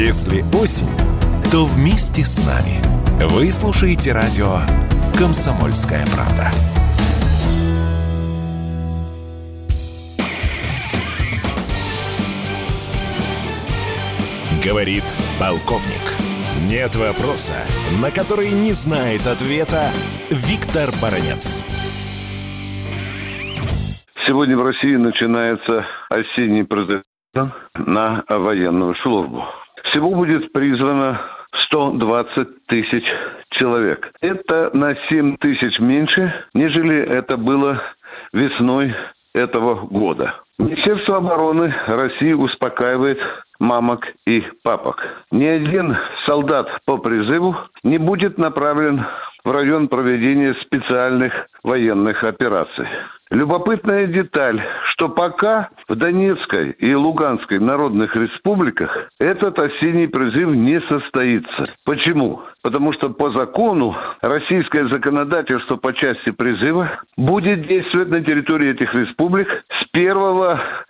Если осень, то вместе с нами. Вы слушаете радио «Комсомольская правда». Говорит полковник. Нет вопроса, на который не знает ответа Виктор Баранец. Сегодня в России начинается осенний призыв на военную службу. Всего будет призвано 120 тысяч человек. Это на 7 тысяч меньше, нежели это было весной этого года. Министерство обороны России успокаивает мамок и папок. Ни один солдат по призыву не будет направлен в район проведения специальных военных операций. Любопытная деталь, что пока в Донецкой и Луганской народных республиках этот осенний призыв не состоится. Почему? Потому что по закону российское законодательство по части призыва будет действовать на территории этих республик с 1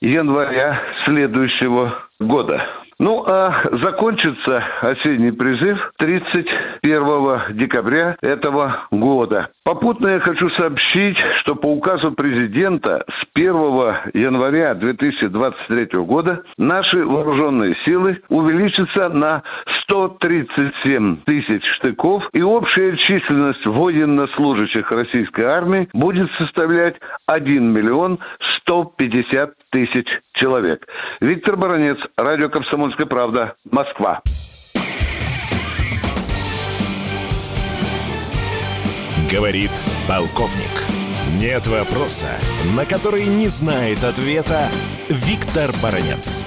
января следующего года. Ну, а закончится осенний призыв 31 декабря этого года. Попутно я хочу сообщить, что по указу президента с 1 января 2023 года наши вооруженные силы увеличатся на 137 тысяч штыков, и общая численность военнослужащих российской армии будет составлять 1 миллион 150 тысяч человек. Виктор Баранец, радио «Комсомольская правда», Москва. Говорит полковник. Нет вопроса, на который не знает ответа Виктор Баранец.